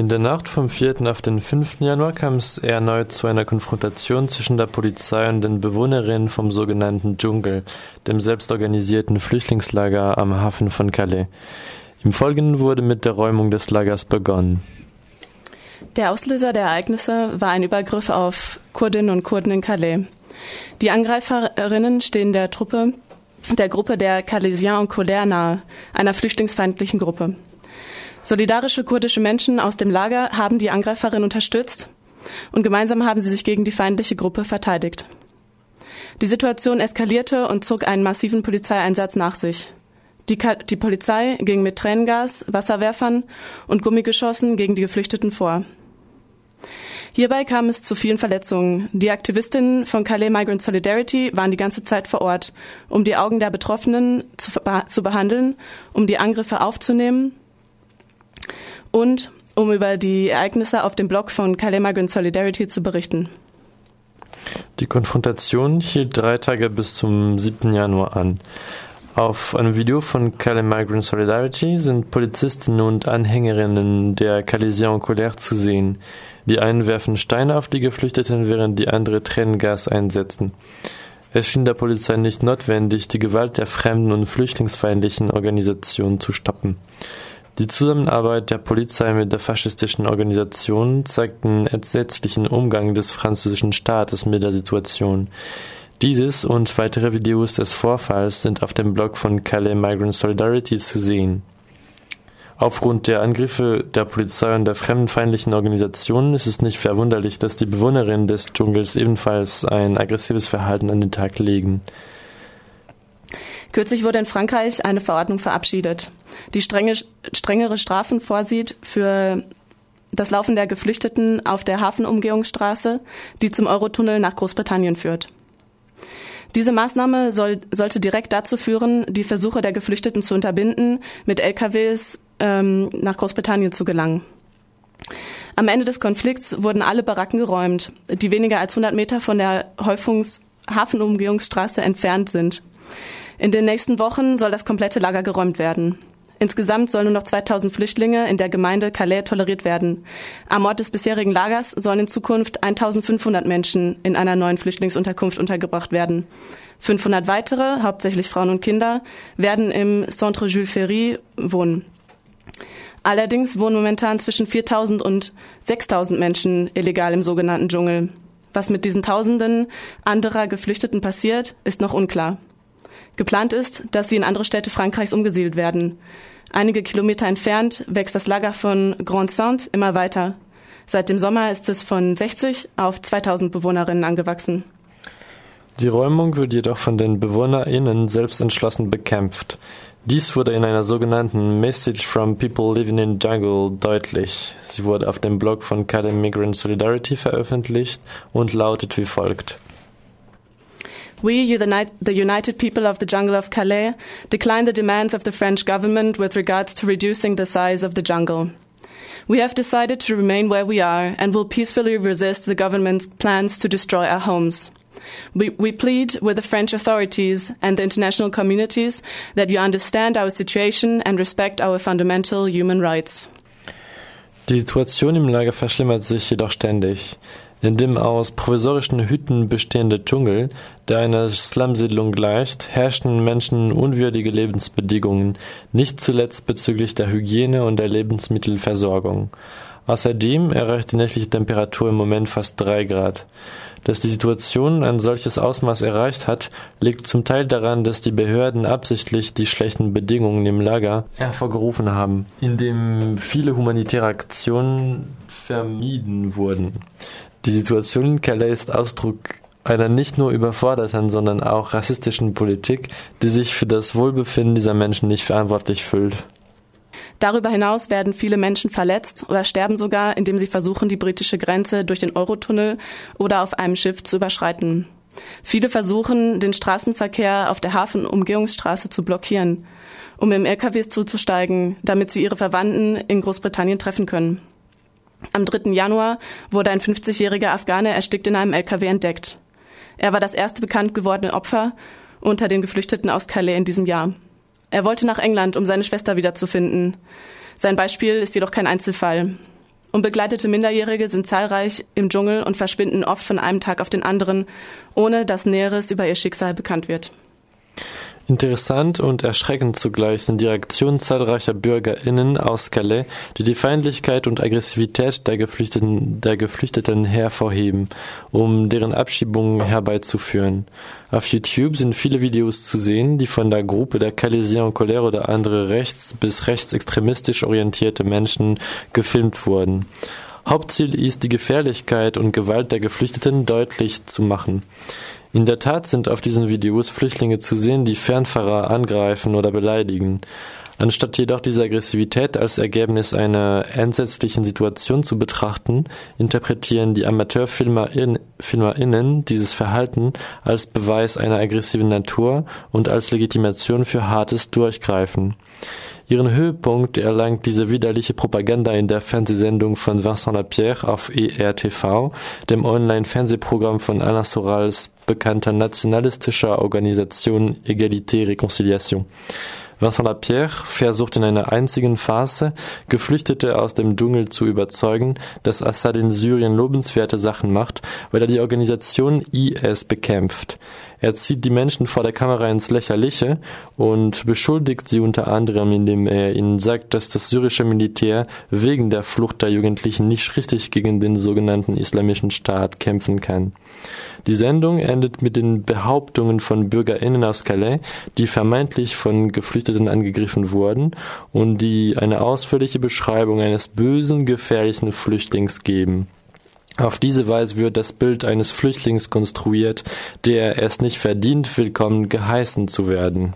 In der Nacht vom 4. auf den 5. Januar kam es erneut zu einer Konfrontation zwischen der Polizei und den Bewohnerinnen vom sogenannten Dschungel, dem selbstorganisierten Flüchtlingslager am Hafen von Calais. Im Folgenden wurde mit der Räumung des Lagers begonnen. Der Auslöser der Ereignisse war ein Übergriff auf Kurdinnen und Kurden in Calais. Die Angreiferinnen stehen der Truppe, der Gruppe der Calaisiens en Colère nahe, einer flüchtlingsfeindlichen Gruppe. Solidarische kurdische Menschen aus dem Lager haben die Angreiferin unterstützt und gemeinsam haben sie sich gegen die feindliche Gruppe verteidigt. Die Situation eskalierte und zog einen massiven Polizeieinsatz nach sich. Die, die Polizei ging mit Tränengas, Wasserwerfern und Gummigeschossen gegen die Geflüchteten vor. Hierbei kam es zu vielen Verletzungen. Die Aktivistinnen von Calais Migrant Solidarity waren die ganze Zeit vor Ort, um die Augen der Betroffenen zu, zu behandeln, um die Angriffe aufzunehmen und um über die Ereignisse auf dem Blog von Migrant Solidarity zu berichten. Die Konfrontation hielt drei Tage bis zum 7. Januar an. Auf einem Video von Calais Migrant Solidarity sind Polizistinnen und Anhängerinnen der Calaisiens en Colère zu sehen. Die einen werfen Steine auf die Geflüchteten, während die andere Tränengas einsetzen. Es schien der Polizei nicht notwendig, die Gewalt der fremden und flüchtlingsfeindlichen Organisationen zu stoppen. Die Zusammenarbeit der Polizei mit der faschistischen Organisation zeigt den entsetzlichen Umgang des französischen Staates mit der Situation. Dieses und weitere Videos des Vorfalls sind auf dem Blog von Calais Migrant Solidarity zu sehen. Aufgrund der Angriffe der Polizei und der fremdenfeindlichen Organisationen ist es nicht verwunderlich, dass die Bewohnerinnen des Dschungels ebenfalls ein aggressives Verhalten an den Tag legen. Kürzlich wurde in Frankreich eine Verordnung verabschiedet, die strenge, strengere Strafen vorsieht für das Laufen der Geflüchteten auf der Hafenumgehungsstraße, die zum Eurotunnel nach Großbritannien führt. Diese Maßnahme soll, sollte direkt dazu führen, die Versuche der Geflüchteten zu unterbinden, mit LKWs ähm, nach Großbritannien zu gelangen. Am Ende des Konflikts wurden alle Baracken geräumt, die weniger als 100 Meter von der Häufungs Hafenumgehungsstraße entfernt sind. In den nächsten Wochen soll das komplette Lager geräumt werden. Insgesamt sollen nur noch 2000 Flüchtlinge in der Gemeinde Calais toleriert werden. Am Ort des bisherigen Lagers sollen in Zukunft 1500 Menschen in einer neuen Flüchtlingsunterkunft untergebracht werden. 500 weitere, hauptsächlich Frauen und Kinder, werden im Centre Jules Ferry wohnen. Allerdings wohnen momentan zwischen 4000 und 6000 Menschen illegal im sogenannten Dschungel. Was mit diesen Tausenden anderer Geflüchteten passiert, ist noch unklar. Geplant ist, dass sie in andere Städte Frankreichs umgesiedelt werden. Einige Kilometer entfernt wächst das Lager von Grand Sainte immer weiter. Seit dem Sommer ist es von 60 auf 2000 Bewohnerinnen angewachsen. Die Räumung wird jedoch von den BewohnerInnen selbst entschlossen bekämpft. Dies wurde in einer sogenannten Message from People Living in Jungle deutlich. Sie wurde auf dem Blog von Calais Migrant Solidarity veröffentlicht und lautet wie folgt. We, the United People of the Jungle of Calais, decline the demands of the French government with regards to reducing the size of the jungle. We have decided to remain where we are and will peacefully resist the government's plans to destroy our homes. We, we, plead with the French authorities and the international communities that you understand our situation and respect our fundamental human rights. Die Situation im Lager verschlimmert sich jedoch ständig. In dem aus provisorischen Hütten bestehende Dschungel, der einer Slumsiedlung gleicht, herrschen menschenunwürdige Lebensbedingungen, nicht zuletzt bezüglich der Hygiene und der Lebensmittelversorgung. Außerdem erreicht die nächtliche Temperatur im Moment fast drei Grad. Dass die Situation ein solches Ausmaß erreicht hat, liegt zum Teil daran, dass die Behörden absichtlich die schlechten Bedingungen im Lager hervorgerufen haben, indem viele humanitäre Aktionen vermieden wurden. Die Situation in Calais ist Ausdruck einer nicht nur überforderten, sondern auch rassistischen Politik, die sich für das Wohlbefinden dieser Menschen nicht verantwortlich fühlt. Darüber hinaus werden viele Menschen verletzt oder sterben sogar, indem sie versuchen, die britische Grenze durch den Eurotunnel oder auf einem Schiff zu überschreiten. Viele versuchen, den Straßenverkehr auf der Hafenumgehungsstraße zu blockieren, um im LKW zuzusteigen, damit sie ihre Verwandten in Großbritannien treffen können. Am 3. Januar wurde ein 50-jähriger Afghane erstickt in einem LKW entdeckt. Er war das erste bekannt gewordene Opfer unter den Geflüchteten aus Calais in diesem Jahr. Er wollte nach England, um seine Schwester wiederzufinden. Sein Beispiel ist jedoch kein Einzelfall. Unbegleitete Minderjährige sind zahlreich im Dschungel und verschwinden oft von einem Tag auf den anderen, ohne dass Näheres über ihr Schicksal bekannt wird. Interessant und erschreckend zugleich sind die Reaktionen zahlreicher BürgerInnen aus Calais, die die Feindlichkeit und Aggressivität der Geflüchteten, der Geflüchteten hervorheben, um deren Abschiebungen herbeizuführen. Auf YouTube sind viele Videos zu sehen, die von der Gruppe der Calaisiens en Colère oder andere rechts- bis rechtsextremistisch orientierte Menschen gefilmt wurden. Hauptziel ist, die Gefährlichkeit und Gewalt der Geflüchteten deutlich zu machen. In der Tat sind auf diesen Videos Flüchtlinge zu sehen, die Fernfahrer angreifen oder beleidigen. Anstatt jedoch diese Aggressivität als Ergebnis einer entsetzlichen Situation zu betrachten, interpretieren die AmateurfilmerInnen dieses Verhalten als Beweis einer aggressiven Natur und als Legitimation für hartes Durchgreifen. Ihren Höhepunkt erlangt diese widerliche Propaganda in der Fernsehsendung von Vincent Lapierre auf ERTV, dem Online-Fernsehprogramm von Alain Sorals bekannter nationalistischer Organisation Egalité Réconciliation. Vincent Lapierre versucht in einer einzigen Phase, Geflüchtete aus dem Dschungel zu überzeugen, dass Assad in Syrien lobenswerte Sachen macht, weil er die Organisation IS bekämpft. Er zieht die Menschen vor der Kamera ins Lächerliche und beschuldigt sie unter anderem, indem er ihnen sagt, dass das syrische Militär wegen der Flucht der Jugendlichen nicht richtig gegen den sogenannten Islamischen Staat kämpfen kann. Die Sendung endet mit den Behauptungen von BürgerInnen aus Calais, die vermeintlich von Geflüchteten angegriffen wurden und die eine ausführliche Beschreibung eines bösen, gefährlichen Flüchtlings geben. Auf diese Weise wird das Bild eines Flüchtlings konstruiert, der es nicht verdient, willkommen geheißen zu werden.